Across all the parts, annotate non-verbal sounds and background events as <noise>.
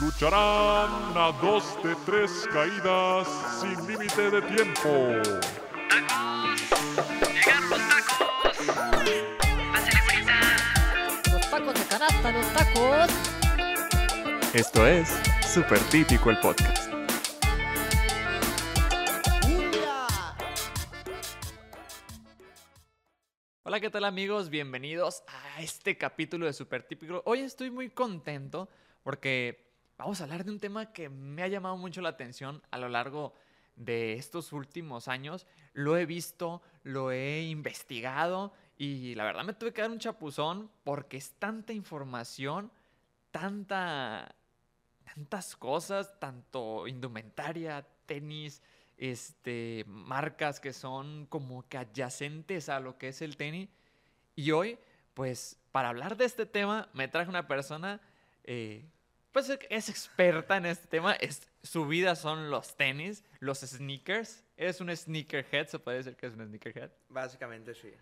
Lucharán a dos de tres caídas sin límite de tiempo. ¡Llegaron los tacos! ¡Pásale, bonita! Los tacos de canasta, los tacos. Esto es Super Típico el Podcast. Hola, ¿qué tal amigos? Bienvenidos a este capítulo de Super Típico. Hoy estoy muy contento porque vamos a hablar de un tema que me ha llamado mucho la atención a lo largo de estos últimos años. Lo he visto, lo he investigado y la verdad me tuve que dar un chapuzón porque es tanta información, tanta, tantas cosas, tanto indumentaria, tenis, este, marcas que son como que adyacentes a lo que es el tenis. Y hoy, pues, para hablar de este tema, me traje una persona, eh, pues, es experta en este tema. Es, su vida son los tenis, los sneakers. Es un sneakerhead, se puede decir que es un sneakerhead. Básicamente sí.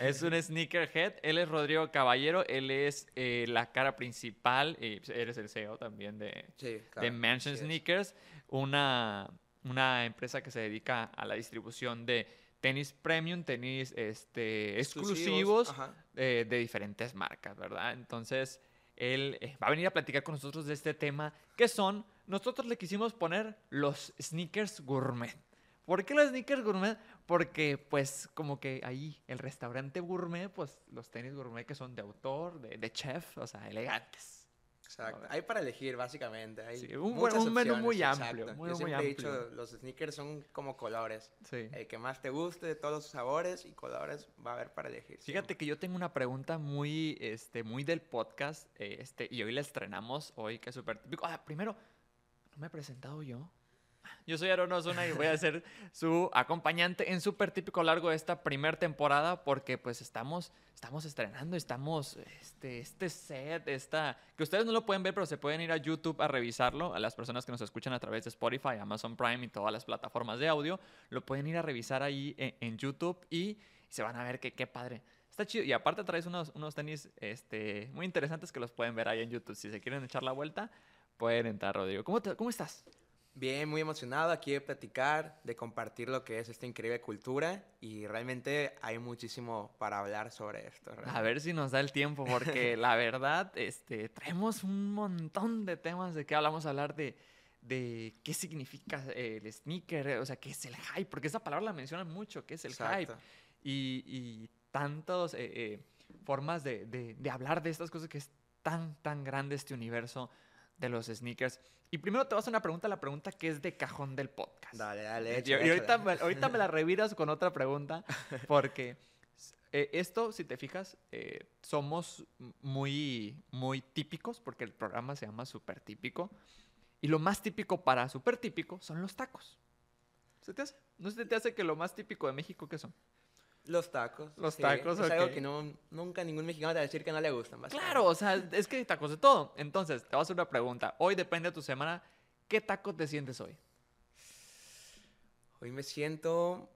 Es un sneakerhead. Él es Rodrigo Caballero. Él es eh, la cara principal. Y eres el CEO también de, Sí, claro. de Mansion es. Sneakers, una, una empresa que se dedica a la distribución de tenis premium, tenis este, exclusivos Ajá. eh, de diferentes marcas, ¿verdad? Entonces, él eh, va a venir a platicar con nosotros de este tema, que son, nosotros le quisimos poner los sneakers gourmet. ¿Por qué los sneakers gourmet? Porque, pues, como que ahí el restaurante gourmet, pues, los tenis gourmet que son de autor, de, de chef, o sea, elegantes. Exacto. Hay para elegir, básicamente. Hay Sí, un muchas menú muy exacto. amplio, muy, Yo muy siempre he dicho, los sneakers son como colores. Sí. El que más te guste de todos los sabores y colores va a haber para elegir. Fíjate que yo tengo una pregunta muy, este, muy del podcast, eh, este, y hoy la estrenamos, hoy que es súper típico. Ah, primero, no me he presentado yo. Yo soy Aaron Osuna y voy a ser su acompañante en súper típico largo de esta primera temporada porque pues estamos, estamos estrenando, estamos, este, este set, esta, que ustedes no lo pueden ver, pero se pueden ir a YouTube a revisarlo, a las personas que nos escuchan a través de Spotify, Amazon Prime y todas las plataformas de audio, lo pueden ir a revisar ahí en, en YouTube y se van a ver que qué padre. Está chido. Y aparte traes unos, unos tenis este, muy interesantes que los pueden ver ahí en YouTube. Si se quieren echar la vuelta, pueden entrar, Rodrigo. ¿Cómo, te- cómo estás? Bien, muy emocionado aquí de platicar, de compartir lo que es esta increíble cultura y realmente hay muchísimo para hablar sobre esto. A realmente. ver si nos da el tiempo, porque <laughs> la verdad, este, traemos un montón de temas de que hablamos a hablar de, de qué significa eh, el sneaker, eh, o sea, qué es el hype, porque esa palabra la mencionan mucho, qué es el hype. Exacto. y, y tantas formas de, de- de hablar de estas cosas que es tan, tan grande este universo de los sneakers. Y primero te vas a una pregunta, la pregunta que es de cajón del podcast. Dale, dale. Y, échala, y ahorita, échala. me, ahorita me la reviras con otra pregunta, <laughs> porque eh, esto, si te fijas, eh, somos muy, muy típicos, porque el programa se llama Super Típico, y lo más típico para Super Típico son los tacos. ¿Se te hace? ¿No se te hace que lo más típico de México qué son? Los tacos. Los sí, tacos, Es algo ok. que no, nunca ningún mexicano te va a decir que no le gustan. Claro, o sea, es que hay tacos de todo. Entonces, te voy a hacer una pregunta. Hoy depende de tu semana. ¿Qué taco te sientes hoy? Hoy me siento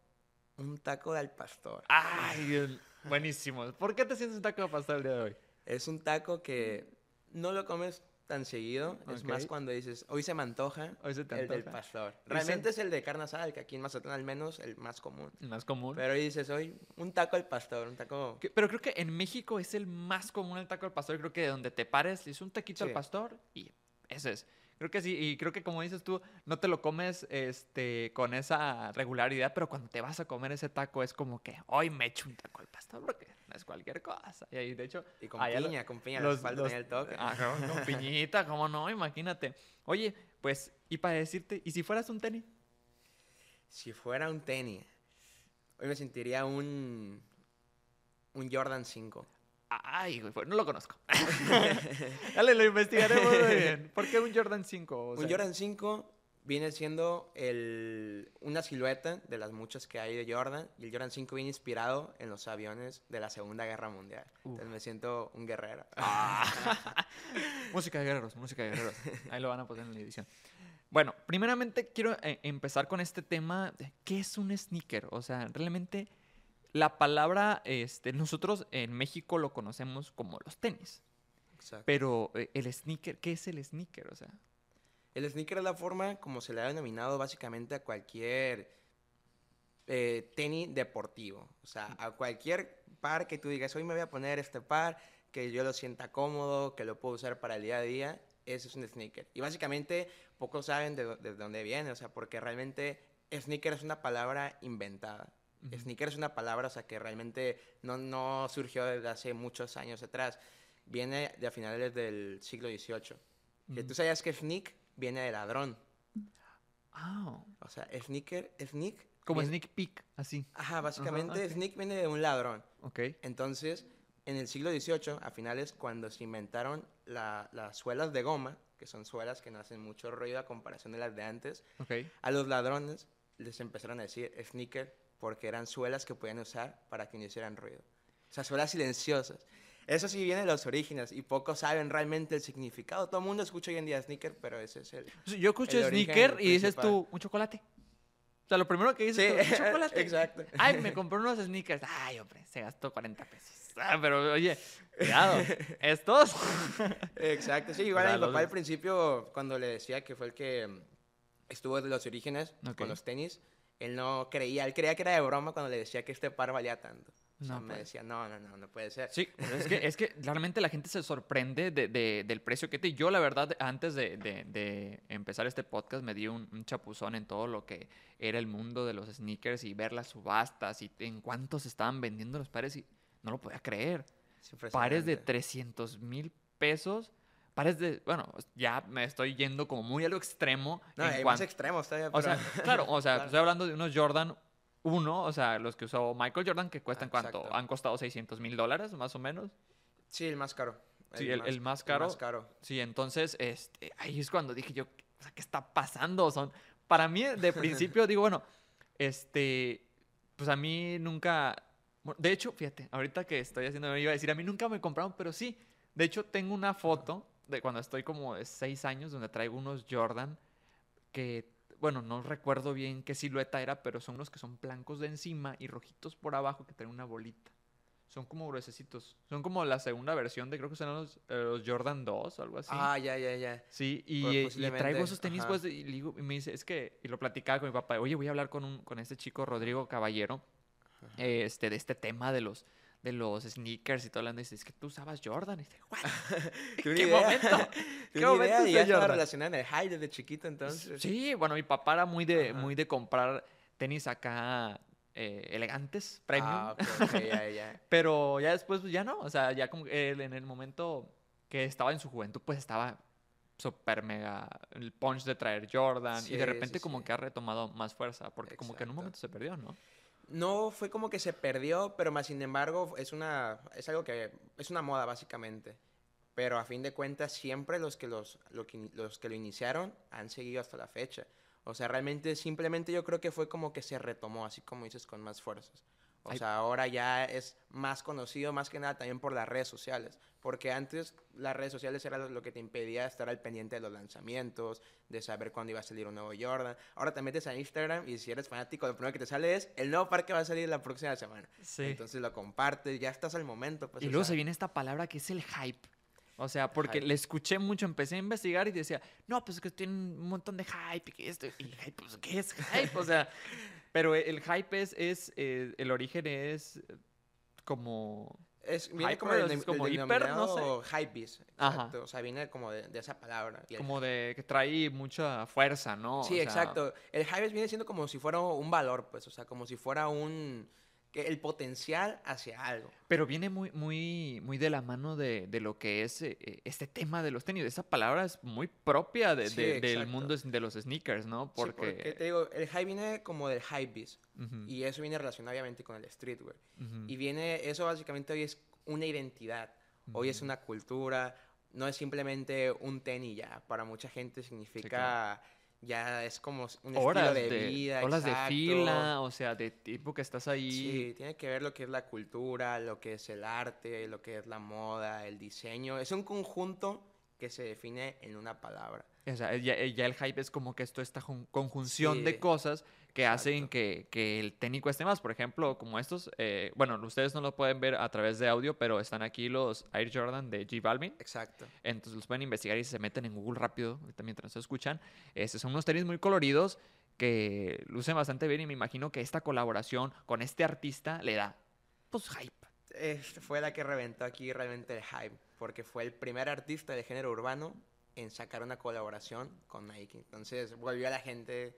un taco de al pastor. ¡Ay! Buenísimo. ¿Por qué te sientes un taco de pastor el día de hoy? Es un taco que no lo comes tan seguido. Es más cuando dices, hoy se me antoja Hoy se te el del pastor. se- Realmente es el de carne asada, el que aquí en Mazatlán al menos el más común. El más común. Pero hoy dices, hoy un taco al pastor, un taco... Que- Pero creo que en México es el más común el taco al pastor. Creo que de donde te pares, es un taquito al pastor y ese es. Creo que sí, y creo que como dices tú, no te lo comes este, con esa regularidad, pero cuando te vas a comer ese taco es como que hoy me echo un taco al pastor porque no es cualquier cosa. Y ahí, de hecho, Y con allá lo- piña, con piña, los- falta los- el toque. Ajá, con <laughs> piñita, cómo no, imagínate. Oye, pues, y para decirte, ¿y si fueras un tenis? Si fuera un tenis, hoy me sentiría un... Un Jordan 5. Ay, güey, pues, no lo conozco. <laughs> Dale, lo investigaremos muy bien. ¿Por qué un Jordan 5? O un sea, Jordan 5 viene siendo el, una silueta de las muchas que hay de Jordan. Y el Jordan 5 viene inspirado en los aviones de la Segunda Guerra Mundial. Entonces me siento un guerrero. Ah. <laughs> música de guerreros, música de guerreros. Ahí lo van a poner en la edición. Bueno, primeramente quiero eh, empezar con este tema. de ¿Qué es un sneaker? O sea, realmente la palabra, este, nosotros en México lo conocemos como los tenis. Exacto. Pero eh, el sneaker, ¿qué es el sneaker? O sea, El sneaker es la forma como se le ha denominado básicamente a cualquier eh, tenis deportivo. O sea, a cualquier par que tú digas, hoy me voy a poner este par, que yo lo sienta cómodo, que lo puedo usar para el día a día, ese es un sneaker. Y básicamente pocos saben de, dó- de dónde viene, o sea, porque realmente sneaker es una palabra inventada. Ujú. Sneaker es una palabra, o sea, que realmente no, no surgió desde hace muchos años atrás. Viene de a finales del siglo XVIII. Que Mm. tú sabías que sneak viene de ladrón. Ah, O sea, sneaker, sneak. como viene- sneak peek, así. Ajá, básicamente ok. sneak viene de un ladrón. Ok. Entonces, en el siglo XVIII, a finales, cuando se inventaron la- las suelas de goma, que son suelas que no hacen mucho ruido a comparación de las de antes, Ok. a los ladrones les empezaron a decir sneaker porque eran suelas que podían usar para que no hicieran ruido. O sea, suelas silenciosas. Eso sí viene de los orígenes y pocos saben realmente el significado. Todo el mundo escucha hoy en día sneaker, pero ese es el... Yo escucho El sneaker y dices tú, un chocolate. O sea, lo primero que dices Sí, tú, un <laughs> chocolate. exacto. Ay, me compré unos sneakers. Ay, hombre, se gastó 40 pesos. Ah, pero oye, cuidado. <laughs> Estos. Exacto, sí, igual mi papá al principio, cuando le decía que fue el que estuvo desde los orígenes Ok. con los tenis, él no creía, él creía que era de broma cuando le decía que este par valía tanto. O sea, No me puede decía, no, no, no, no puede ser. Sí, pero es que, es que <laughs> realmente la gente se sorprende de- de- del precio que te... Yo, la verdad, antes de, de- empezar este podcast, me di un, un chapuzón en todo lo que era el mundo de los sneakers y ver las subastas y en cuánto se estaban vendiendo los pares y no lo podía creer. Es Pares de impresionante. 300 mil pesos. Pares de... Bueno, ya me estoy yendo como muy a lo extremo. No, en hay cuan- más extremos todavía. O sea, claro, o <laughs> sea, Claro. estoy hablando de unos Jordan 1, o sea, los que usó Michael Jordan, que cuestan Ah, cuánto? exacto. Han costado 600 mil dólares, más o menos. Sí, el más caro. Sí, el- el más caro. El más caro. Sí, entonces, este, ahí es cuando dije yo, o sea, ¿qué está pasando? Son, para mí, de <laughs> principio, digo, bueno, este, pues a mí nunca, de hecho, fíjate, ahorita que estoy haciendo, me iba a decir, a mí nunca me compraron, pero sí, de hecho, tengo una foto de cuando estoy como de seis años, donde traigo unos Jordan que, bueno, no recuerdo bien qué silueta era, pero son los que son blancos de encima y rojitos por abajo que traen una bolita. Son como gruesecitos. Son como la segunda versión de, creo que son los, eh, los Jordan 2 o algo así. Ah, ya, ya, ya. Sí, y, Pues, eh, y traigo esos tenis, ajá. pues, y, le digo- y me dice, es que, y lo platicaba con mi papá, oye, voy a hablar con, un, con este chico, Rodrigo Caballero, este, de este tema de los, de los sneakers y todo, hablando, y dice, es que tú usabas Jordan, y dice, "What? Tú <laughs> ni ¿Qué idea. momento? <laughs> ¿Qué momento idea, y usé ya estaba Jordan? relacionado en el high desde chiquito, entonces. Sí, bueno, mi papá era muy de, Ajá. muy de comprar tenis acá eh, elegantes, premium, Ah, ok, ok, ya, ya. <laughs> pero ya después, pues, ya no, o sea, ya como él en el momento que estaba en su juventud, pues estaba súper mega el punch de traer Jordan y de repente sí, como sí. que ha retomado más fuerza, porque como que en un momento se perdió, ¿no? No fue como que se perdió, pero más sin embargo es una es algo que es una moda básicamente. Pero a fin de cuentas siempre los que los lo que los que lo iniciaron han seguido hasta la fecha. O sea, realmente simplemente yo creo que fue como que se retomó, así como dices, con más fuerzas. O Ay. sea, ahora ya es más conocido, más que nada también por las redes sociales. Porque antes las redes sociales era lo- que te impedía estar al pendiente de los lanzamientos, de saber cuándo iba a salir un nuevo Jordan. Ahora te metes a Instagram y si eres fanático, lo primero que te sale es el nuevo par que va a salir la próxima semana. Sí. Entonces lo compartes, ya estás al momento. Pues, y o luego sea, se viene esta palabra que es el hype. O sea, porque Hype. le escuché mucho, empecé a investigar y decía, no, pues es que tienen un montón de hype y que esto, y hype, pues, ¿qué es hype? O sea, pero el hype es, es eh, el origen es como... Es, viene Hyper, como del, es como hiper, no sé. hypebeast, exacto, O sea, viene como de, de esa palabra. y el como de que trae mucha fuerza, ¿no? O Sí, sea, exacto. El hype viene siendo como si fuera un valor, pues, o sea, como si fuera un el potencial hacia algo. Pero viene muy, muy, muy de la mano de, de lo que es eh, este tema de los tenis. Esa palabra es muy propia de- Sí, de- del mundo de los sneakers, ¿no? Sí, Porque... porque te digo, el hype viene como del hypebeast Ujú, y eso viene relacionado obviamente con el streetwear. ujú. Y viene, eso básicamente hoy es una identidad, hoy es una cultura, no es simplemente un tenis ya, para mucha gente significa, ya es como un horas estilo de, de, vida, horas de exacto. fila, o sea, de tiempo que estás ahí. Sí, tiene que ver lo que es la cultura, lo que es el arte, lo que es la moda, el diseño. Es un conjunto que se define en una palabra. O sea, ya, ya el hype es como que esto, esta jun- conjunción de Sí, cosas que hacen que, que el tenis cueste más. Por ejemplo, como estos, eh, bueno, ustedes no lo pueden ver a través de audio, pero están aquí los Air Jordan de G Balvin. Exacto. Entonces los pueden investigar y se meten en Google rápido mientras se escuchan. Este, son unos tenis muy coloridos que lucen bastante bien y me imagino que esta colaboración con este artista le da, pues, hype. Esta fue la que reventó aquí realmente el hype, porque fue el primer artista de género urbano en sacar una colaboración con Nike. Entonces volvió a la gente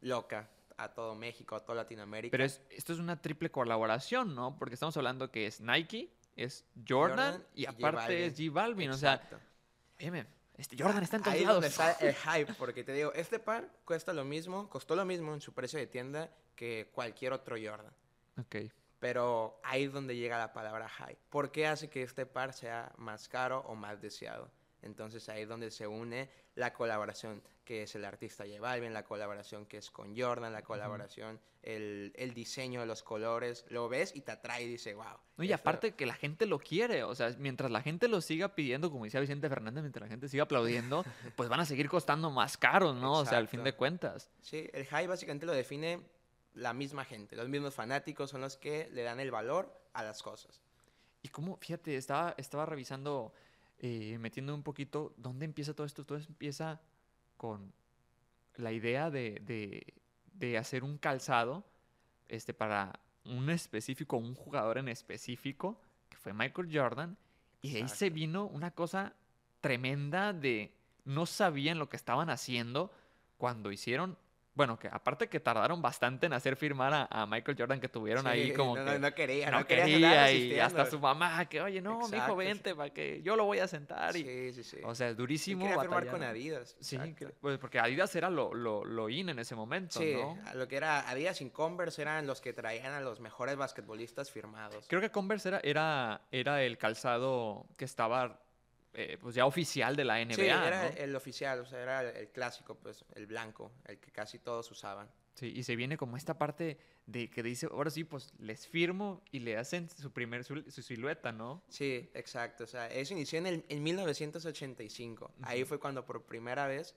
loca, a todo México, a toda Latinoamérica. Pero es, esto es una triple colaboración, ¿no? Porque estamos hablando que es Nike, es Jordan, Jordan y aparte es. G Balvin. O sea, óyeme, este Jordan está en todos Ahí es lados. donde está el <laughs> hype, porque te digo, este par cuesta lo mismo, costó lo mismo en su precio de tienda que cualquier otro Jordan. Ok. Pero ahí es donde llega la palabra hype. ¿Por qué hace que este par sea más caro o más deseado? Entonces ahí es donde se une la colaboración que es el artista J Balvin, la colaboración que es con Jordan, la colaboración, el, el diseño de los colores. Lo ves y te atrae y dice, wow. No, y aparte que la gente lo quiere, o sea, mientras la gente lo siga pidiendo, como decía Vicente Fernández, mientras la gente siga aplaudiendo, <laughs> pues van a seguir costando más caros, ¿no? O sea, al fin de cuentas. Sí, el hype básicamente lo define la misma gente. Los mismos fanáticos son los que le dan el valor a las cosas. Y como, fíjate, estaba, estaba revisando, eh, metiendo un poquito, ¿dónde empieza todo esto? Todo empieza con la idea de, de- de hacer un calzado este, para un específico, un jugador en específico, que fue Michael Jordan, y de ahí se vino una cosa tremenda de no sabían lo que estaban haciendo cuando hicieron, bueno, que aparte que tardaron bastante en hacer firmar a, a Michael Jordan, que tuvieron ahí como no, que no, no quería, no, no, quería, y hasta su mamá que oye no Exacto, sí. vente para que yo lo voy a sentar y Sí, sí, sí. o sea es durísimo quería firmar con. Adidas. sí que- pues porque Adidas era lo, lo, lo in en ese momento Sí, no lo que era Adidas y Converse eran los que traían a los mejores basquetbolistas firmados. creo que Converse era era, era el calzado que estaba eh, pues ya oficial de la NBA sí, era ¿no? el oficial, o sea, era el, clásico, pues, el blanco, el que casi todos usaban. Sí, y se viene como esta parte de que dice ahora sí pues les firmo y le hacen su primer su, su silueta no Sí, exacto. O sea, eso inició en, el, en 1985. Ahí fue cuando por primera vez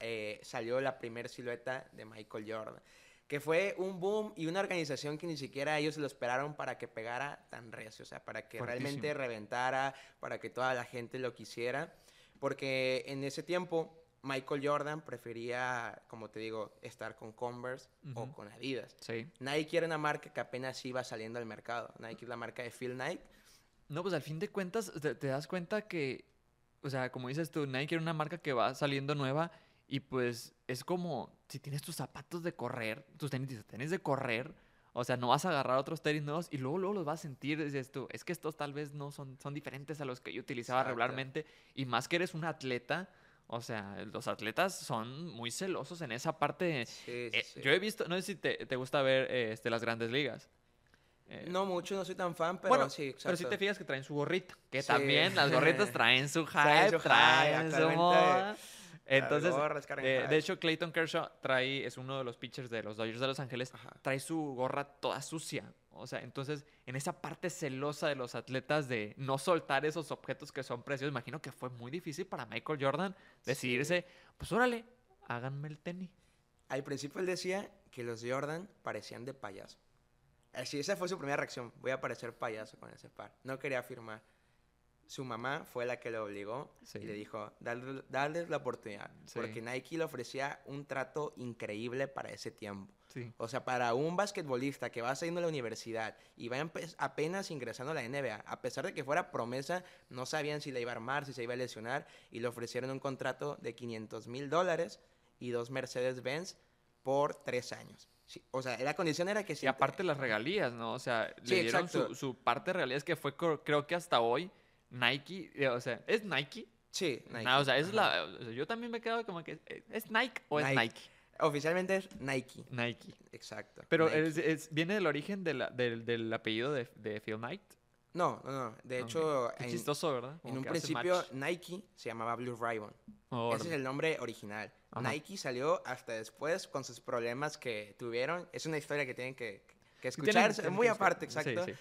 eh, salió la primera silueta de Michael Jordan. Que fue un boom y una organización que ni siquiera ellos lo esperaron para que pegara tan recio. O sea, para que realmente reventara, para que toda la gente lo quisiera. Porque en ese tiempo Michael Jordan prefería, como te digo, estar con Converse o Ujú. con Adidas. sí Nike era una marca que apenas iba saliendo al mercado. Nike es la marca de Phil Knight. No, pues al fin de cuentas te, te das cuenta que, o sea, como dices tú, Nike era una marca que va saliendo nueva y pues es como si tienes tus zapatos de correr, tus tenis, tus tenis de correr, o sea, no vas a agarrar otros tenis nuevos y luego, luego los vas a sentir, dices tú, es que estos tal vez no son, son diferentes a los que yo utilizaba Exacto. regularmente y más que eres un atleta, o sea, los atletas son muy celosos en esa parte. Sí, sí, Eh, sí. Yo he visto, no sé si te, te gusta ver eh, este, las grandes ligas. Eh, No mucho, no soy tan fan, pero bueno, sí, exacto. pero si te fijas que traen su gorrita. Que Sí. también las gorritas <laughs> traen su hype, Traen su traen su, moda. Entonces, eh, de hecho, Clayton Kershaw trae, es uno de los pitchers de los Dodgers de Los Ángeles, Ajá. trae su gorra toda sucia. O sea, entonces, en esa parte celosa de los atletas de no soltar esos objetos que son preciosos, imagino que fue muy difícil para Michael Jordan decidirse, pues órale, háganme el tenis. Al principio él decía que los Jordan parecían de payaso. Así, esa fue su primera reacción. Voy a parecer payaso con ese par. No quería firmar. Su mamá fue la que lo obligó Sí. y le dijo, "Dale- darles la oportunidad. Sí. Porque Nike le ofrecía un trato increíble para ese tiempo. Sí. O sea, para un basquetbolista que va saliendo de la universidad y va apenas ingresando a la NBA, a pesar de que fuera promesa, no sabían si le iba a armar, si se iba a lesionar, y le ofrecieron un contrato de 500 mil dólares y dos Mercedes-Benz por tres años. Sí, o sea, la condición era que si... Y aparte las regalías, ¿no? O sea, Sí, le dieron su, su parte de regalías que fue, creo que hasta hoy, Nike, eh, o sea, ¿es Nike? Sí, Nike. No, o sea, es la, o sea, yo también me quedo como que, eh, ¿es Nike o es Nike. Oficialmente es Nike. Nike. Exacto. Pero Nike. es- es- viene del origen de la- del, del apellido de, de Phil Knight. No, no, no. De hecho, Qué en, chistoso, ¿verdad? Como en un principio. Nike se llamaba Blue Ribbon. Oh, Ese es el nombre original. Ajá. Nike salió hasta después con sus problemas que tuvieron. Es una historia que tienen que, que escuchar. muy aparte, escuchar. Sí, exacto. sí.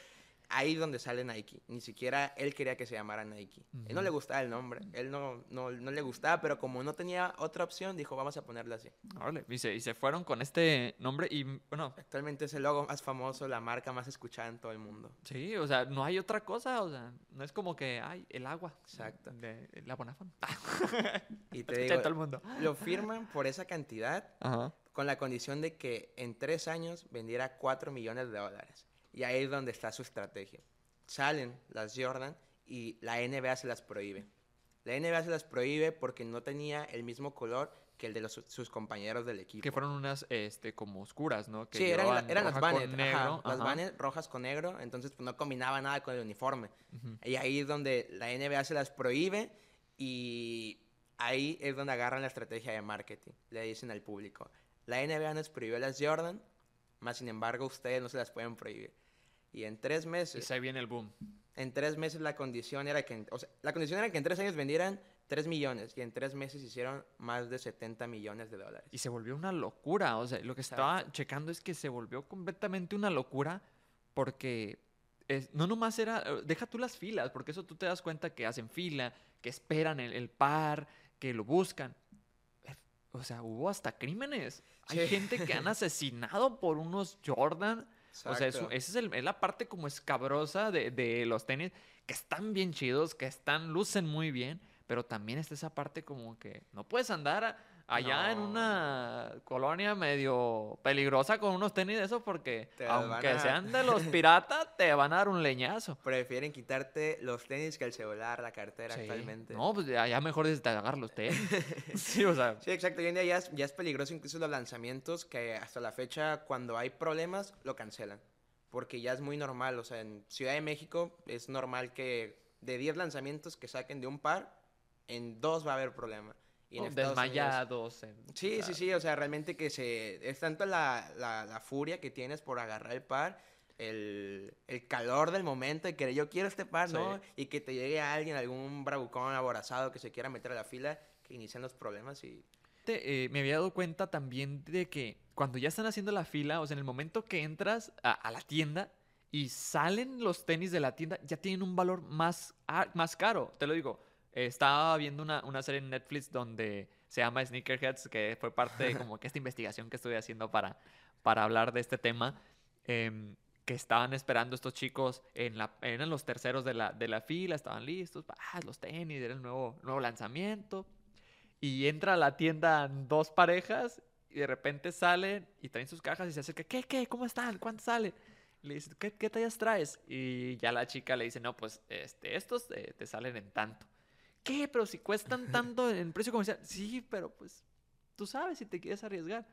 Ahí donde sale Nike. Ni siquiera él quería que se llamara Nike. Él no le gustaba el nombre. Él no, no, no le gustaba, pero como no tenía otra opción, dijo, vamos a ponerle así. Órale, y se, y se fueron con este nombre y, bueno, Actualmente es el logo más famoso, la marca más escuchada en todo el mundo. sí, o sea, no hay otra cosa, o sea, no es como que, ay, el agua. Exacto. De la Bonafont. <laughs> Y te digo, todo el mundo. lo firman por esa cantidad Ajá. con la condición de que en tres años vendiera 4 millones de dólares. Y ahí es donde está su estrategia. Salen las Jordan y la NBA se las prohíbe. La NBA se las prohíbe porque no tenía el mismo color que el de los- sus compañeros del equipo. Que fueron unas, este, como oscuras, ¿no? Que sí, eran, eran las negro, las ajá. Vanet rojas con negro, entonces pues, no combinaba nada con el uniforme. Ujú. Y ahí es donde la NBA se las prohíbe y ahí es donde agarran la estrategia de marketing. Le dicen al público, la NBA nos prohibió las Jordan, más sin embargo ustedes no se las pueden prohibir. Y en tres Y meses, se viene el boom. en tres meses la condición era que, o sea, la condición era que en tres años vendieran 3 millones y en tres meses hicieron más de 70 millones de dólares. Y se volvió una locura. O sea, lo que estaba checando es que se volvió completamente una locura porque es- no nomás era, deja tú las filas, porque eso tú te das cuenta que hacen fila, que esperan el, el par, que lo buscan. O sea, hubo hasta crímenes. Hay Sí. gente que han asesinado por unos Jordan. O sea, Exacto. esa es, el- es la parte como escabrosa de, de los tenis, que están bien chidos, que están, lucen muy bien, pero también está esa parte como que no puedes andar allá en una colonia medio peligrosa con unos tenis de esos porque Te aunque a- sean de <laughs> los piratas, te van a dar un leñazo. Prefieren quitarte los tenis que el celular, la cartera Sí. actualmente. No, pues allá mejor es agarrar los tenis. <laughs> sí, o sea, Sí, exacto. Hoy en día ya es, ya es peligroso incluso los lanzamientos que hasta la fecha cuando hay problemas lo cancelan. Porque ya es muy normal. O sea, en Ciudad de México es normal que de 10 lanzamientos que saquen de un par, en dos va a haber problema. Y en o Estados Unidos- desmayados. en- Sí, sí, sí. O sea, realmente que se... Es tanto la, la, la furia que tienes por agarrar el par, el, el calor del momento de que yo quiero este par, ¿no? Sí. Y que te llegue alguien, algún bravucón aborazado que se quiera meter a la fila, que inician los problemas y... Te- eh, me había dado cuenta también de que cuando ya están haciendo la fila, o sea, en el momento que entras a, a la tienda y salen los tenis de la tienda, ya tienen un valor más, a- más caro. Te lo digo, estaba viendo una, una serie en Netflix donde se llama Sneakerheads, que fue parte de como <laughs> que esta investigación que estoy haciendo para, para hablar de este tema. em, que estaban esperando estos chicos en la, eran los terceros de la, de la fila, estaban listos, ah, los tenis, era el nuevo, nuevo lanzamiento y entra a la tienda dos parejas y de repente salen y traen sus cajas y se acerca, ¿qué, qué? ¿Cómo están? ¿Cuánto sale? Le dice, ¿qué, qué tallas traes? Y ya la chica le dice, no, pues este, estos eh, te salen en tanto. ¿Qué? Pero si cuestan tanto en precio comercial. Sí, pero pues tú sabes si te quieres arriesgar.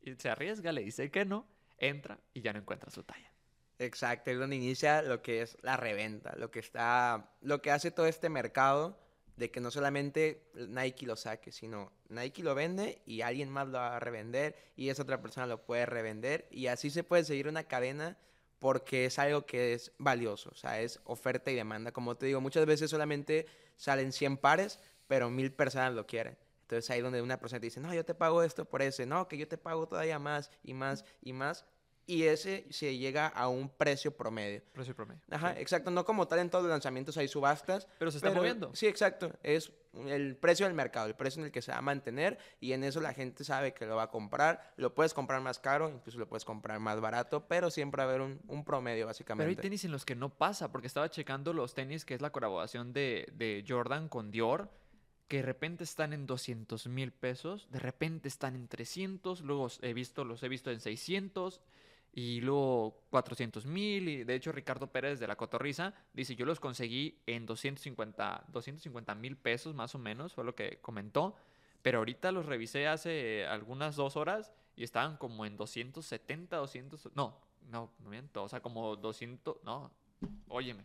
Y se arriesga, le dice que no, entra y ya no encuentra su talla. Exacto, es donde inicia lo que es la reventa, lo que está, lo que hace todo este mercado de que no solamente Nike lo saque, sino Nike lo vende y alguien más lo va a revender y esa otra persona lo puede revender y así se puede seguir una cadena porque es algo que es valioso, o sea, es oferta y demanda. Como te digo, muchas veces solamente salen 100 pares, pero mil personas lo quieren. Entonces ahí donde una persona te dice, no, yo te pago esto por ese, no, que yo te pago todavía más y más y más. Y ese se llega a un precio promedio. Precio promedio. Ajá, sí. exacto. No como tal en todos los lanzamientos hay subastas. Pero se está moviendo. Sí, exacto. Es el precio del mercado, el precio en el que se va a mantener. Y en eso la gente sabe que lo va a comprar. Lo puedes comprar más caro, incluso lo puedes comprar más barato, pero siempre va a haber un, un promedio, Pero básicamente. hay tenis en los que no pasa, porque estaba checando los tenis, que es la colaboración de, de Jordan con Dior, que de repente están en 200 mil pesos, de repente están en 300, luego he visto, los he visto en 600 y luego 400 mil. Y de hecho, Ricardo Pérez de la Cotorriza dice: Yo los conseguí en 250 mil pesos más o menos, fue lo que comentó. Pero ahorita los revisé hace algunas dos horas y estaban como en 270, 200. No, no, no miento. O sea, como 200. No, óyeme.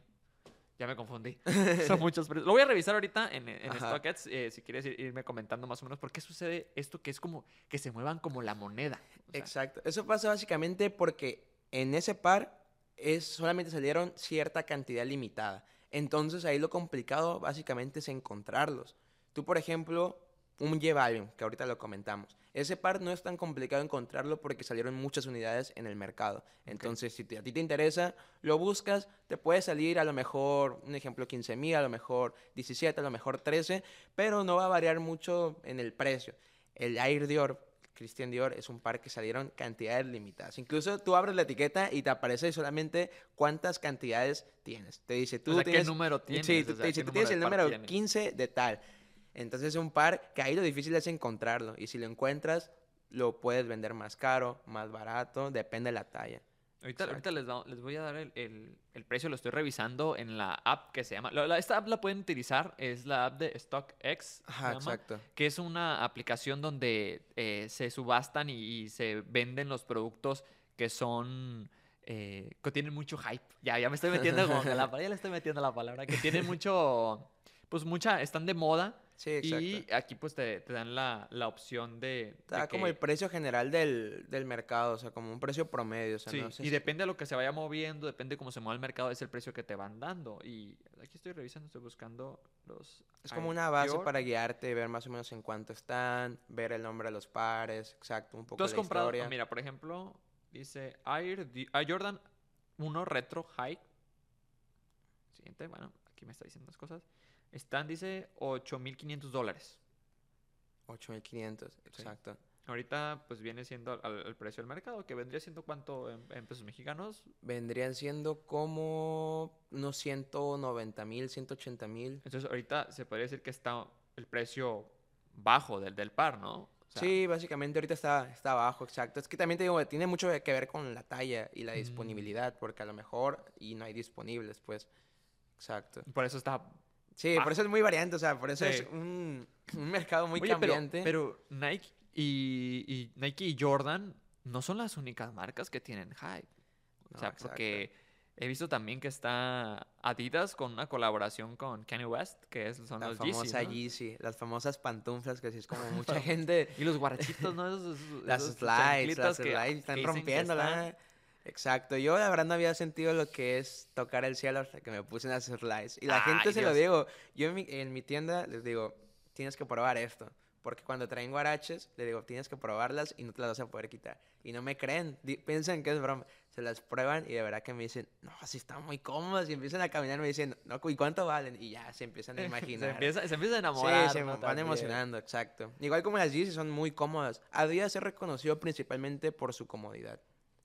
Ya me confundí. <laughs> Son muchos. Lo voy a revisar ahorita en, en. StockX. eh, si quieres ir- irme comentando más o menos por qué sucede esto que es como que se muevan como la moneda. O sea, Exacto. Eso pasa básicamente porque en ese par es, solamente salieron cierta cantidad limitada. Entonces ahí lo complicado básicamente es encontrarlos. Tú, por ejemplo, un J Balvin, que ahorita lo comentamos. Ese par no es tan complicado encontrarlo porque salieron muchas unidades en el mercado. Entonces, si te- a ti te interesa, lo buscas, te puede salir a lo mejor, un ejemplo, 15 mil, a lo mejor 17, a lo mejor 13, pero no va a variar mucho en el precio. El Air Dior, Christian Dior, es un par que salieron cantidades limitadas. Incluso tú abres la etiqueta y te aparece solamente cuántas cantidades tienes. Te dice, tú O sea, ¿qué tienes... número tienes? Sí, O sea, te dice, ¿qué tú tienes el número de número par tienes? 15 de tal. Entonces es un par que ahí lo difícil es encontrarlo. Y si lo encuentras, lo puedes vender más caro, más barato, depende de la talla. Ahorita, les, da- les voy a dar el, el- el precio, lo estoy revisando en la app que se llama. la- la- esta app la pueden utilizar, es la app de StockX, Ajá, llama, exacto. que es una aplicación donde eh, se subastan y, y se venden los productos que son. eh, que tienen mucho hype. Ya, ya me estoy metiendo con la <laughs> palabra, ya le estoy metiendo la palabra. Que tienen mucho. Pues mucha. Están de moda. Sí, exacto. Y aquí pues te, te dan la, la opción de. de Está como que- el precio general del, del mercado, o sea, como un precio promedio. O sea, Sí, no sé y si- depende de lo que se vaya moviendo, depende de cómo se mueva el mercado, es el precio que te van dando. Y aquí estoy revisando, estoy buscando los... Es como una base Dior. para guiarte, ver más o menos en cuánto están, ver el nombre de los pares, exacto, un poco Tú has la comprado, historia. mira, por ejemplo, dice Air, Di- Air Jordan 1 Retro High. Siguiente, bueno, aquí me está diciendo las cosas. Están, dice, 8.500 dólares. 8500, exacto. Ahorita, pues viene siendo al, al precio del mercado, que vendría siendo cuánto en, en pesos mexicanos. Vendrían siendo como unos 190 mil, 180 mil. Entonces, ahorita se podría decir que está el precio bajo del, del par, ¿no? O sea, Sí, básicamente ahorita está, está abajo, exacto. Es que también te digo, tiene mucho que ver con la talla y la Mm. disponibilidad, porque a lo mejor y no hay disponibles, pues. Exacto. Por eso está Sí, Ah. por eso es muy variante, o sea, por eso Sí. es un, un mercado muy Oye, cambiante. pero Nike y, y Nike y Jordan no son las únicas marcas que tienen hype. O sea, porque he visto también que está Adidas con una colaboración con Kanye West, que es, son la los Yeezy, famosa ¿no? Yeezy, las famosas pantuflas que sí es como mucha <laughs> gente, Y los guarachitos, ¿no? Esos, esos- las esos slides, las que- slides están rompiéndola. están- Exacto, yo la verdad no había sentido lo que es tocar el cielo hasta que me puse en las slides. Y la Ay, gente se lo digo, yo en mi, en mi tienda les digo, tienes que probar esto. Porque cuando traen guaraches, les digo, tienes que probarlas y no te las vas a poder quitar. Y no me creen, piensan que es broma. Se las prueban y de verdad que me dicen, no, así están muy cómodas. Y empiezan a caminar y me dicen, no, ¿y cuánto valen? Y ya se empiezan a <laughs> imaginar. Se empieza, se empieza a enamorar. Sí, se ¿no? van También. emocionando, exacto. Igual como las Yeezy son muy cómodas. Adidas es reconocido principalmente por su comodidad.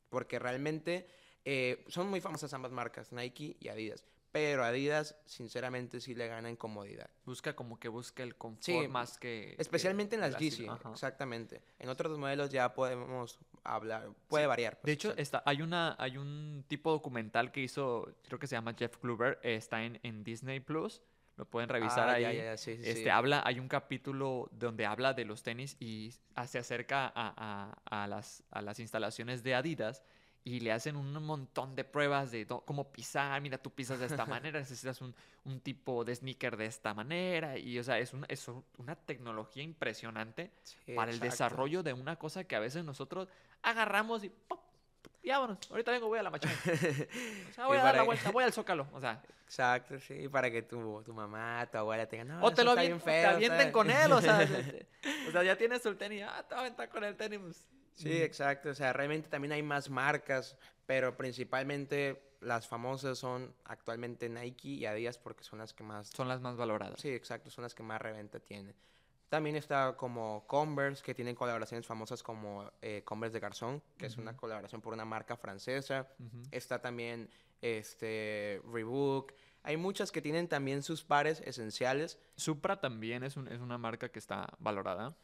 Porque realmente eh, son muy famosas ambas marcas, Nike y Adidas. Pero Adidas, sinceramente, sí le gana en comodidad. Busca como que busca el confort Sí, más que... que Especialmente en las Yeezy, exactamente. En otros modelos ya podemos hablar, puede Sí, variar. pues, De hecho, está, hay, una, hay un tipo documental que hizo, creo que se llama Jeff Kluber, eh, está en, en Disney Plus, lo pueden revisar Ah, ahí. ya, ya, ya, sí, sí, este, sí. habla, hay un capítulo donde habla de los tenis y se acerca a, a- a las, a las instalaciones de Adidas y le hacen un montón de pruebas de cómo pisar, mira, tú pisas de esta <laughs> manera, necesitas un, un tipo de sneaker de esta manera y, o sea, es, una es un- una tecnología impresionante Sí, para el desarrollo de una cosa que a veces nosotros agarramos y ¡pop! Y vámonos. Ahorita vengo, voy a la machina. <laughs> O sea, voy a dar la vuelta, voy al zócalo. O sea, Exacto, sí, para que tu, tu mamá, tu abuela te digan, no, o te lo está o te avienten ¿sabes?" con él, o sea, este, <laughs> o sea, ya tienes el tenis, ah, te voy a aventar con el tenis. pues, Sí, exacto. O sea, realmente también hay más marcas, pero principalmente las famosas son actualmente Nike y Adidas porque son las que más... Son las más valoradas. Sí, exacto, son las que más reventa tienen. También está como Converse, que tienen colaboraciones famosas como eh, Converse de Garzón, que es una colaboración por una marca francesa. Está también este, Reebok. Hay muchas que tienen también sus pares esenciales. Supra también es, un- es una marca que está valorada.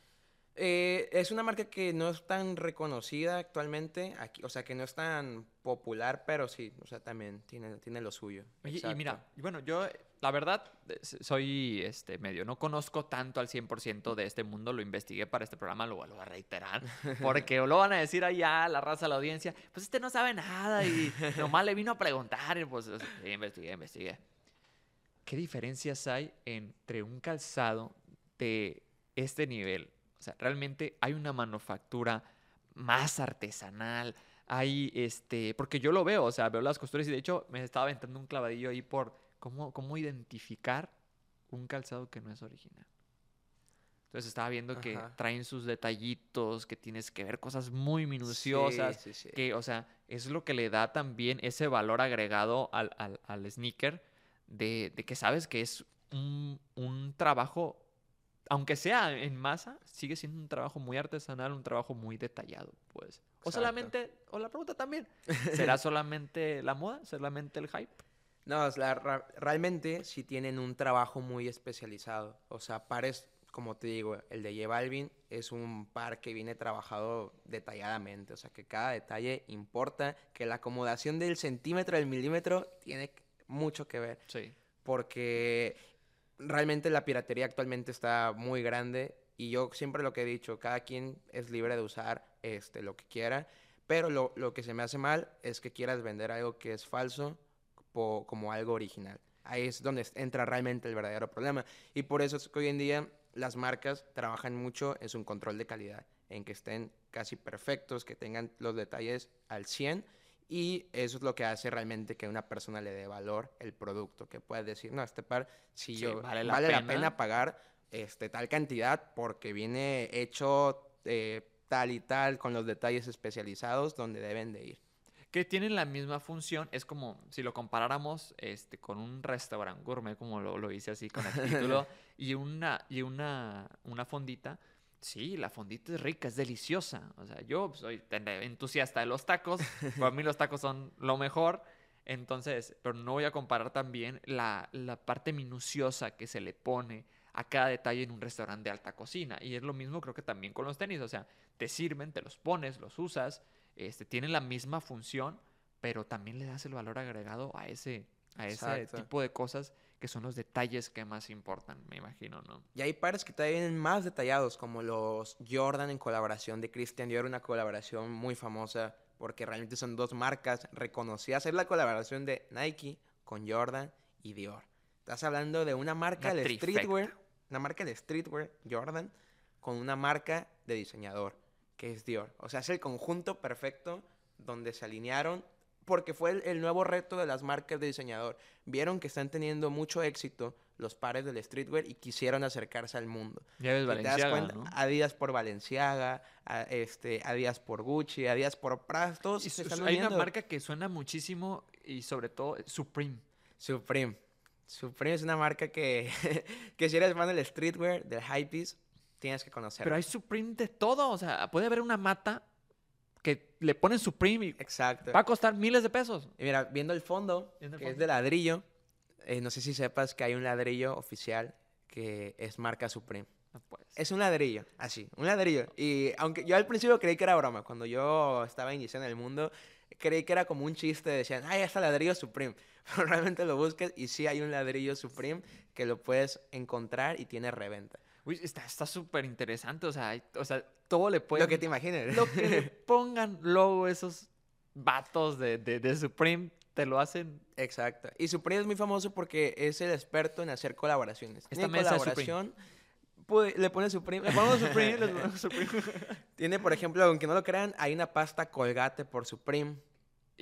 Eh, es una marca que no es tan reconocida actualmente, aquí, o sea, que no es tan popular, pero sí, o sea, también tiene, tiene lo suyo. Y Exacto. mira, y bueno, yo, la verdad, eh, soy este medio, no conozco tanto al 100% de este mundo, lo investigué para este programa, lo vuelvo a reiterar, porque lo van a decir allá, la raza, la audiencia, pues este no sabe nada y <laughs> nomás le vino a preguntar, y pues investigué, investigué. ¿Qué diferencias hay entre un calzado de este nivel? O sea, realmente hay una manufactura más artesanal, hay este, porque yo lo veo, o sea, veo las costuras y de hecho me estaba aventando un clavadillo ahí por cómo, cómo identificar un calzado que no es original. Entonces estaba viendo que Ajá. traen sus detallitos, que tienes que ver cosas muy minuciosas, Sí, sí, sí. que, o sea, es lo que le da también ese valor agregado al, al, al sneaker, de, de que sabes que es un, un trabajo, aunque sea en masa, sigue siendo un trabajo muy artesanal, un trabajo muy detallado, pues. O solamente, o la pregunta también, ¿será <laughs> solamente la moda? ¿Solamente el hype? No, ra- realmente sí tienen un trabajo muy especializado. O sea, pares, como te digo, el de J Balvin es un par que viene trabajado detalladamente. O sea, que cada detalle importa, que la acomodación del centímetro del milímetro tiene mucho que ver. Sí. Porque realmente la piratería actualmente está muy grande y yo siempre lo que he dicho, cada quien es libre de usar este, lo que quiera, pero lo, lo que se me hace mal es que quieras vender algo que es falso po- como algo original. Ahí es donde entra realmente el verdadero problema. Y por eso es que hoy en día las marcas trabajan mucho en su control de calidad, en que estén casi perfectos, que tengan los detalles al 100 y eso es lo que hace realmente que una persona le dé valor el producto, que puedas decir, no, este par, si Sí, yo vale vale, la la, pena". pena pagar este, tal cantidad porque viene hecho eh, tal y tal con los detalles especializados donde deben de ir. que tienen la misma función. Es como si lo comparáramos este, con un restaurante gourmet, como lo, lo hice así con el título, <laughs> y una, y una, una fondita. Sí, la fondita es rica, es deliciosa. O sea, yo soy entusiasta de los tacos. <laughs> Para mí los tacos son lo mejor. Entonces, pero no voy a comparar también la, la parte minuciosa que se le pone a cada detalle en un restaurante de alta cocina. Y es lo mismo creo que también con los tenis. O sea, te sirven, te los pones, los usas, este, tienen la misma función, pero también le das el valor agregado a ese, a ese Exacto. tipo de cosas que son los detalles que más importan, me imagino, ¿no? Y hay pares que todavía vienen más detallados, como los Jordan en colaboración de Christian Dior, una colaboración muy famosa, porque realmente son dos marcas reconocidas. Es la colaboración de Nike con Jordan y Dior. Estás hablando de una marca Una de trifecta. streetwear, una marca de streetwear, Jordan, con una marca de diseñador, que es Dior. O sea, es el conjunto perfecto donde se alinearon, porque fue el, el nuevo reto de las marcas de diseñador. Vieron que están teniendo mucho éxito los pares del streetwear y quisieron acercarse al mundo. Ya ves Y te das Valenciaga, cuenta, ¿no? Adidas por Valenciaga, a- este, Adidas por Gucci, Adidas por Prada, todos Y se están hay una marca que suena muchísimo y sobre todo Supreme. Supreme. Supreme es una marca que, <laughs> que si eres fan del streetwear, del hypebeast, tienes que conocer. Pero hay Supreme de todo, o sea, puede haber una mata que le ponen Supreme y Exacto. va a costar miles de pesos. Y mira, viendo el fondo, Viendo el que es fondo. de ladrillo, eh, no sé si sepas que hay un ladrillo oficial que es marca Supreme. No. Es un ladrillo, así, un ladrillo. Y aunque yo al principio creí que era broma, cuando yo estaba iniciando en el mundo, creí que era como un chiste, decían, ay, está ladrillo Supreme. <laughs> Pero realmente lo buscas y sí hay un ladrillo Supreme que lo puedes encontrar y tiene reventa. Uy, está súper interesante, o sea, hay- o sea, todo le puede... Lo que te imagines. Lo que le <laughs> pongan luego esos vatos de, de, de Supreme, te lo hacen... Exacto. Y Supreme es muy famoso porque es el experto en hacer colaboraciones. Esta Tiene mesa colaboración, puede- le pone Supreme. Le ponemos Supreme. le ponemos Supreme. <laughs> Tiene, por ejemplo, aunque no lo crean, hay una pasta colgate por Supreme.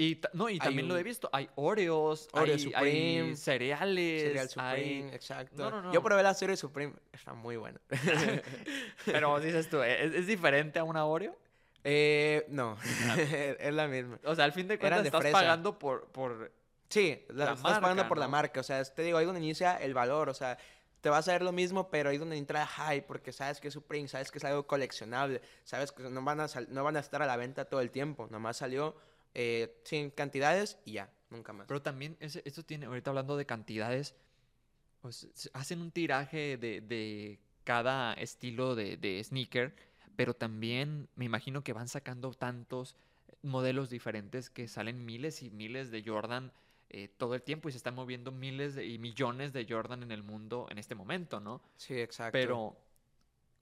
Y, no, y también lo he visto, hay Oreos, Oreo hay, hay Supreme, cereales, Cereal hay- Supreme, exacto. No, no, no. Yo probé la serie Supreme, está muy buena. <laughs> <laughs> Pero dices tú, ¿es, es diferente a una Oreo? eh, no, <laughs> es la misma. O sea, al fin de cuentas de estás fresa. pagando por, por... Sí, la, La estás pagando marca, por la marca. O sea, te digo, ahí donde inicia el valor. O sea, te vas a ver lo mismo, pero ahí donde entra el hype, porque sabes que es Supreme, sabes que es algo coleccionable, sabes que no van a, no van a estar a la venta todo el tiempo. Nomás salió eh, sin cantidades y ya, nunca más. Pero también, ese- esto tiene, ahorita hablando de cantidades, pues, hacen un tiraje de, de cada estilo de, de sneaker, pero también me imagino que van sacando tantos modelos diferentes que salen miles y miles de Jordan eh, todo el tiempo y se están moviendo miles de- y millones de Jordan en el mundo en este momento, ¿no? sí, exacto. Pero,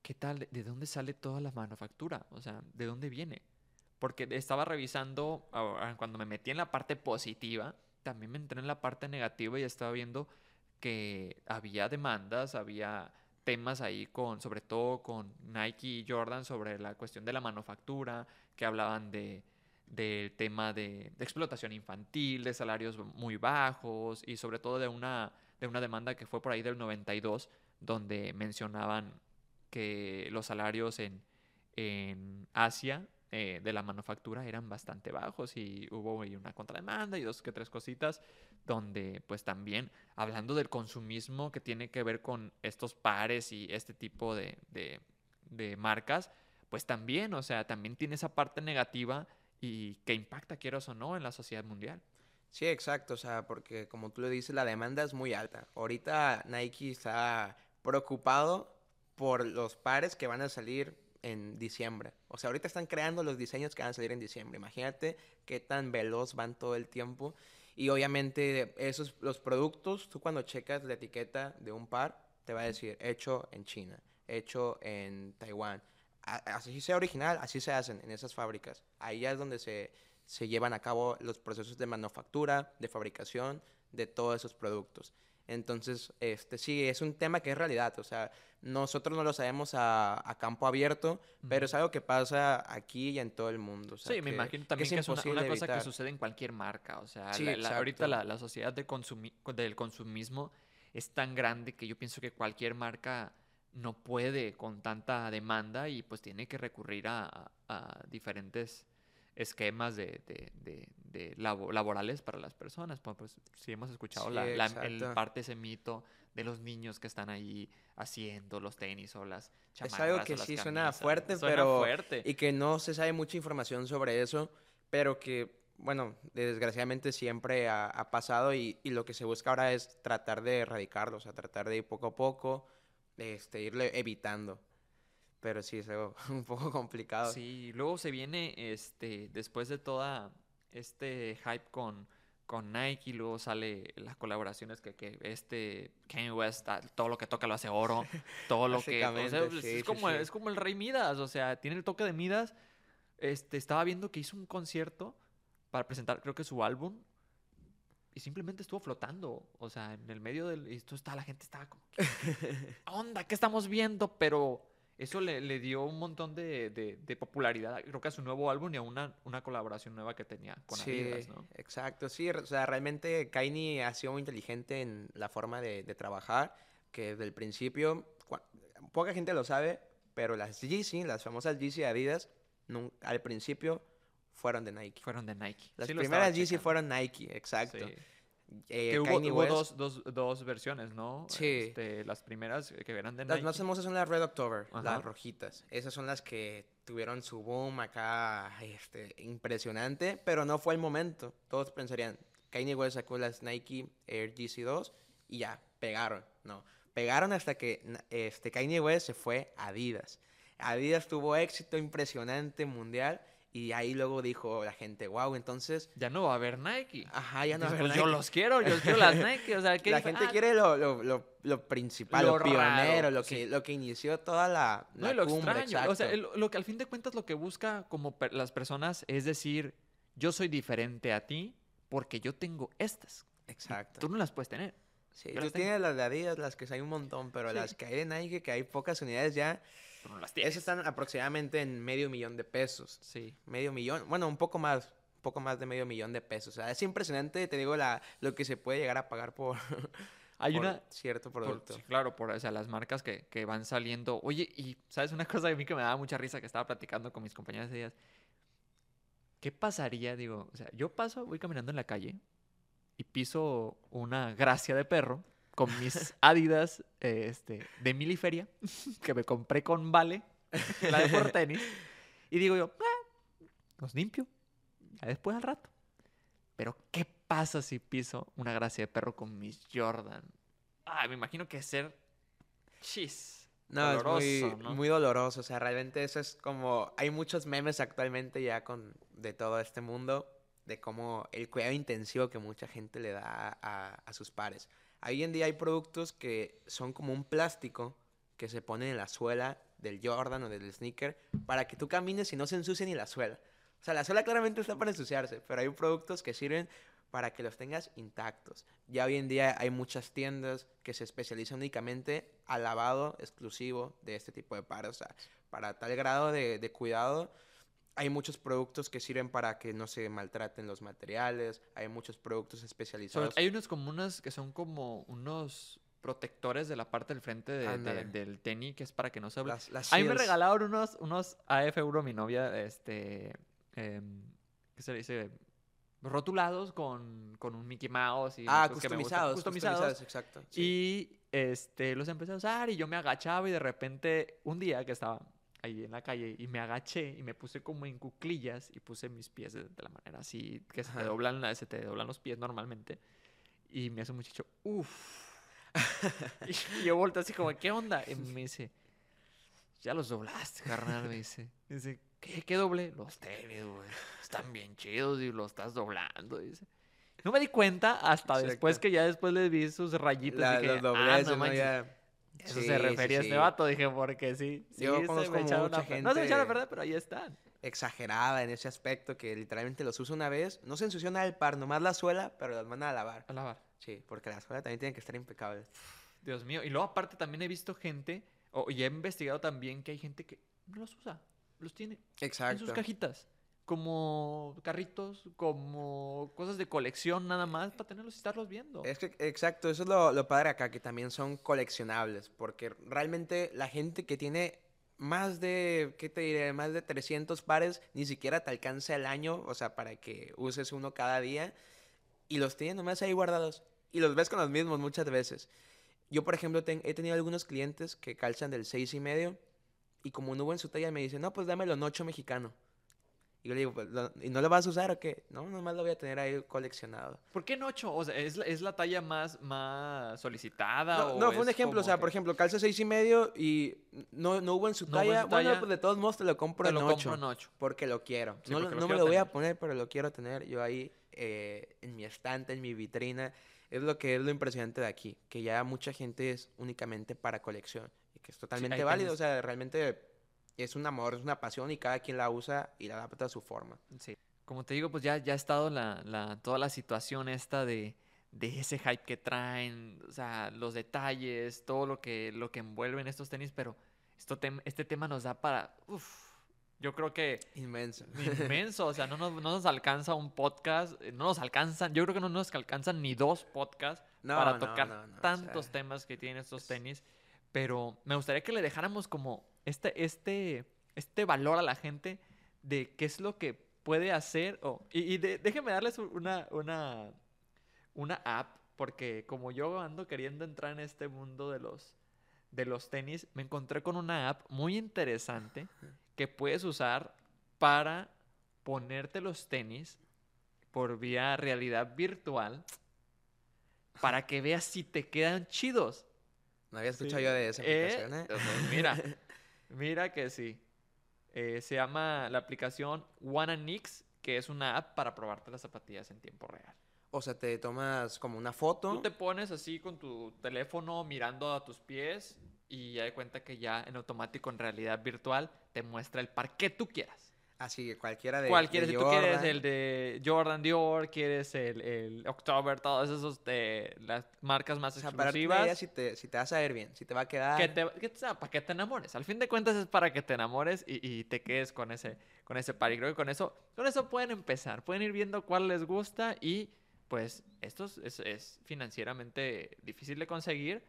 ¿qué tal? ¿De- ¿De dónde sale toda la manufactura? O sea, ¿de dónde viene? Porque estaba revisando, ah, cuando me metí en la parte positiva, también me entré en la parte negativa y estaba viendo que había demandas, había temas ahí con, sobre todo con Nike y Jordan sobre la cuestión de la manufactura, que hablaban de del tema de, de explotación infantil, de salarios muy bajos y sobre todo de una, de una demanda que fue por ahí del 92, donde mencionaban que los salarios en, en Asia eh, de la manufactura eran bastante bajos y hubo una contrademanda y dos que tres cositas donde pues también hablando del consumismo que tiene que ver con estos pares y este tipo de, de, de marcas, pues también, o sea, también tiene esa parte negativa y que impacta, quieras o no, en la sociedad mundial. Sí, exacto, o sea, porque como tú lo dices, la demanda es muy alta. Ahorita Nike está preocupado por los pares que van a salir en diciembre. O sea, ahorita están creando los diseños que van a salir en diciembre. Imagínate qué tan veloz van todo el tiempo. Y obviamente esos los productos, tú cuando checas la etiqueta de un par, te va a decir hecho en China, hecho en Taiwán. Así sea original, así se hacen en esas fábricas. Ahí es donde se, se llevan a cabo los procesos de manufactura, de fabricación de todos esos productos. Entonces, este sí, es un tema que es realidad. O sea, nosotros no lo sabemos a, a campo abierto, pero es algo que pasa aquí y en todo el mundo. o sea, Sí, me imagino que también es que es una, una cosa que sucede en cualquier marca. O sea, Sí, la- la- ahorita la, la sociedad de consumi- del consumismo es tan grande que yo pienso que cualquier marca no puede con tanta demanda y pues tiene que recurrir a diferentes esquemas de, de- de- de labo- laborales para las personas. Pues, pues, sí hemos escuchado Sí, la, la- el parte ese mito de los niños que están ahí haciendo los tenis o las Es algo chamarras o que las sí suena fuerte, Suena pero... fuerte. Y que no se sabe mucha información sobre eso, pero que, bueno, desgraciadamente siempre ha, ha pasado y, y lo que se busca ahora es tratar de erradicarlo, o sea, tratar de ir poco a poco, este, irle evitando. Pero sí, es algo <laughs> un poco complicado. Sí, luego se viene, este, después de toda este hype con, con Nike, luego sale las colaboraciones que, que este Kanye West, ah, todo lo que toca lo hace oro, <laughs> todo lo que, o sea, Básicamente, sí, es, sí, como, sí. es como el rey Midas, o sea, tiene el toque de Midas. Este, estaba viendo que hizo un concierto para presentar, creo que su álbum, y simplemente estuvo flotando, o sea, en el medio del, y esto está, la gente estaba como, <laughs> ¿qué onda? ¿Qué estamos viendo? Pero eso le, le dio un montón de, de- de popularidad, creo que a su nuevo álbum y a una, una colaboración nueva que tenía con Sí, Adidas, ¿no? exacto, sí, o sea, realmente Kanye ha sido muy inteligente en la forma de, de trabajar, que desde el principio, poca gente lo sabe, pero las Yeezy, las famosas Yeezy Adidas, nun- al principio fueron de Nike. Fueron de Nike. Las Sí primeras Yeezy fueron Nike, exacto. Sí. Eh, Que hubo, hubo dos, dos, dos versiones, ¿no? Sí. Este, las primeras que eran de Las Nike. más famosas son las Red October, Ajá. las rojitas. Esas son las que tuvieron su boom acá, este, impresionante, pero no fue el momento. Todos pensarían, Kanye West sacó las Nike Air GC2 y ya, pegaron. No, pegaron hasta que este, Kanye West se fue a Adidas. Adidas tuvo éxito impresionante mundial y ahí luego dijo la gente, wow, entonces, Ya no va a haber Nike. ajá, ya no va a Pues, haber yo Nike". los quiero, yo quiero las <laughs> Nike. O sea, ¿qué La gente ah, quiere lo, lo, lo, lo principal, Lo lo, pionero, raro, lo, sí. que, lo que inició toda la, No, la lo cumbre, extraño. O sea, el- lo que al fin de cuentas lo que busca como per- las personas es decir, yo soy diferente a ti porque yo tengo estas. Exacto. Tú no las puedes tener. Sí, yo tú las tienes las de Adidas, las que hay un montón, pero Sí. las que hay de Nike, que hay pocas unidades ya, no las tienes. esas están aproximadamente en medio millón de pesos. Sí. Medio millón, bueno, un poco más, un poco más de medio millón de pesos. O sea, es impresionante, te digo, la, lo que se puede llegar a pagar por, <laughs> Hay por una... cierto producto. claro, por o sea, las marcas que, que van saliendo. Oye, y ¿sabes una cosa de mí que me daba mucha risa que estaba platicando con mis compañeros de días? ¿Qué pasaría? Digo, o sea, yo paso, voy caminando en la calle y piso una gracia de perro con mis <laughs> Adidas eh, este, de miliferia <laughs> que me compré con Vale, la de por tenis. Y digo yo, "Ah, los limpio, ya después al rato. Pero, ¿qué pasa si piso una gracia de perro con mis Jordan? Ah, me imagino que ser chis. No, es muy, doloroso, ¿no? muy doloroso. O sea, realmente eso es como. Hay muchos memes actualmente ya con de todo este mundo. De cómo el cuidado intensivo que mucha gente le da a, a sus pares. Hoy en día hay productos que son como un plástico que se pone en la suela del Jordan o del sneaker para que tú camines y no se ensucie ni la suela. O sea, la suela claramente está para ensuciarse, pero hay productos que sirven para que los tengas intactos. Ya hoy en día hay muchas tiendas que se especializan únicamente al lavado exclusivo de este tipo de pares. O sea, para tal grado de, de cuidado, hay muchos productos que sirven para que no se maltraten los materiales. Hay muchos productos especializados. hay unos como unas que son como unos protectores de la parte del frente de- de- Ándale. del tenis, que es para que no se... Las, las A mí me regalaron unos, unos AF Euro, mi novia, este, em, ¿qué se le dice? Rotulados con, con un Mickey Mouse y Ah, customizados, customizados, exacto. sí. Y este, los empecé a usar y yo me agachaba y de repente un día que estaba ahí en la calle y me agaché y me puse como en cuclillas y puse mis pies de, de la manera así que se doblan, la- se te doblan los pies normalmente. Y me hace un muchacho, uff. <laughs> y yo volteo así como, ¿qué onda? Y me dice, ya los doblaste, carnal, me dice. Dice, ¿qué, qué doble? Los tenis, güey. Están bien chidos y los estás doblando, dice. No me di cuenta hasta después que ya después le vi sus rayitas. La- dije, los ah, no ¿no? Ya- Eso Sí, se refería a sí, este sí. vato, dije, porque sí. sí Yo conozco me mucha a per- No se me echaron a gente- perder, pero ahí están. exagerada en ese aspecto que literalmente los usa una vez, no se ensució nada el par, nomás la suela, pero las manda a lavar. A lavar. Sí, porque la suela también tiene que estar impecable. Dios mío. Y luego aparte también he visto gente, o, y he investigado también que hay gente que no los usa. Los tiene en sus Exacto. cajitas. Como carritos, como cosas de colección nada más para tenerlos y estarlos viendo. Es que, exacto, eso es lo, lo padre acá, que también son coleccionables, porque realmente la gente que tiene más de, ¿qué te diré? Más de 300 pares, ni siquiera te alcanza el año, o sea, para que uses uno cada día, y los tienen nomás ahí guardados, y los ves con los mismos muchas veces. Yo, por ejemplo, ten- he tenido algunos clientes que calzan del 6 y medio, y como no hubo en su talla, me dicen, no, pues dámelo en 8 mexicano. Y yo le digo, "Pues, ¿lo- ¿y no lo vas a usar o qué? No, nomás lo voy a tener ahí coleccionado. ¿Por qué en 8? O sea, ¿es la, es la talla más, más solicitada? No, o no, fue un ejemplo, o sea, que por ejemplo, calza seis y medio y no, no hubo en su No hubo en talla. su Bueno, talla, pues de todos modos te lo compro Te en lo 8. compro en 8. Porque lo quiero. Sí, no no me lo voy a tener. poner, pero lo quiero tener yo ahí eh, en mi estante, en mi vitrina. Es lo que es lo impresionante de aquí, que ya mucha gente es únicamente para colección y que es totalmente hay válido. O sea, realmente es un amor, es una pasión y cada quien la usa y la adapta a su forma. Sí. Como te digo, pues ya, ya ha estado la, la- toda la situación esta de, de ese hype que traen, o sea, los detalles, todo lo que, lo que envuelven estos tenis, pero esto tem- este tema nos da para, uf, yo creo que Inmenso. inmenso, o sea, no nos, no nos alcanza un podcast, eh, no nos alcanzan, yo creo que no nos alcanzan ni dos podcasts No, para tocar no, no, o tantos sea, temas que tienen estos tenis, pero me gustaría que le dejáramos como este, este, este valor a la gente de qué es lo que puede hacer. y y de- déjenme darles una, una, una app, porque como yo ando queriendo entrar en este mundo de los, de los tenis, me encontré con una app muy interesante que puedes usar para ponerte los tenis por vía realidad virtual para que veas si te quedan chidos. No había escuchado Sí. yo de esa Eh, aplicación, ¿eh? mira, <laughs> mira que sí. Eh, se llama la aplicación Wananix, que es una app para probarte las zapatillas en tiempo real. O sea, te tomas como una foto. Tú te pones así con tu teléfono mirando a tus pies y ya de cuenta que ya en automático en realidad virtual te muestra el par que tú quieras. Así, cualquiera de. Cualquiera, de si tú quieres Jordan. el de Jordan Dior, quieres el, el October, todos esos de las marcas más O sea, para que exclusivas. veas si te, si te vas a ver bien, si te va a quedar. que te, que, sea, para que te enamores. Al fin de cuentas es para que te enamores y, y te quedes con ese, con ese par. Y creo que con eso, con eso pueden empezar. Pueden ir viendo cuál les gusta y pues esto es, es- es financieramente difícil de conseguir,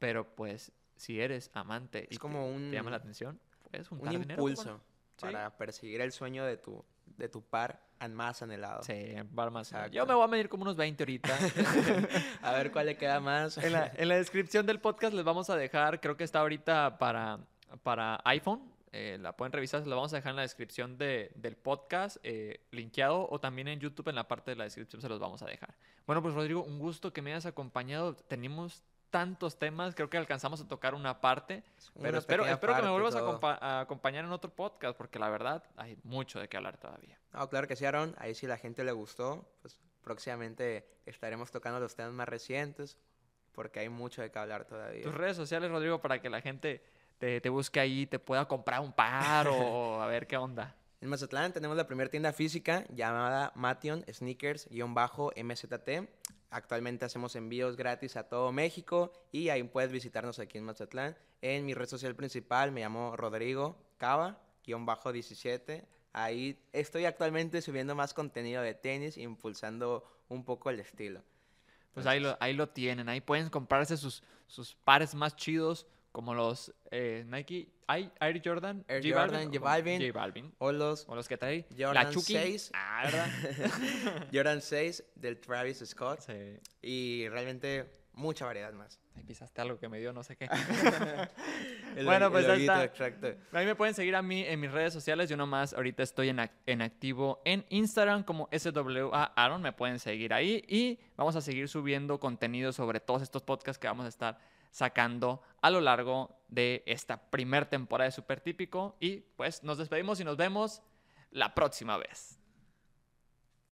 pero pues si eres amante y Es te- como te, llama la un- atención, puedes un juntar dinero impulso Sí. para perseguir el sueño de tu, de tu par más anhelado. Sí, bar más. Yo me voy a medir como unos 20 ahorita. <laughs> <laughs> a ver cuál le queda más. en, la, en la descripción del podcast les vamos a dejar, creo que está ahorita para, para iPhone. eh, la pueden revisar, se la vamos a dejar en la descripción de- del podcast, eh, linkeado, o también en YouTube en la parte de la descripción se los vamos a dejar. Bueno, pues Rodrigo, un gusto que me hayas acompañado. Tenemos tantos temas, creo que alcanzamos a tocar una parte, pero Una espero, pequeña espero que me vuelvas a, acompañar en otro podcast, porque la verdad hay mucho de qué hablar todavía. No, claro que sí, Aaron. Ahí si la gente le gustó, pues próximamente estaremos tocando los temas más recientes, porque hay mucho de qué hablar todavía. Tus redes sociales, Rodrigo, para que la gente te, te busque ahí, te pueda comprar un par o a ver qué onda. En Mazatlán tenemos la primera tienda física llamada Mation Sneakers-MZT. Actualmente hacemos envíos gratis a todo México y ahí puedes visitarnos aquí en Mazatlán. En mi red social principal me llamo Rodrigo Cava-17. Ahí estoy actualmente subiendo más contenido de tenis, impulsando un poco el estilo. Pues ahí lo, ahí lo tienen. Ahí pueden comprarse sus, sus pares más chidos, como los eh, Nike Air Air Jordan, Air J Jordan, o- J Balvin. J Balvin. O los O los que trae Jordan la Chucky. 6. Ah, ¿verdad? <laughs> Jordan 6 del Travis Scott. sí. Y realmente mucha variedad más. Ahí pisaste algo que me dio no sé qué. <laughs> El Bueno, pues ahí está. exacto. A mí me pueden seguir a mí en mis redes sociales. Yo nomás ahorita estoy en, en activo en Instagram como SWA Aaron. Me pueden seguir ahí. Y vamos a seguir subiendo contenido sobre todos estos podcasts que vamos a estar sacando a lo largo de esta primer temporada de Super Típico. Y pues nos despedimos y nos vemos la próxima vez.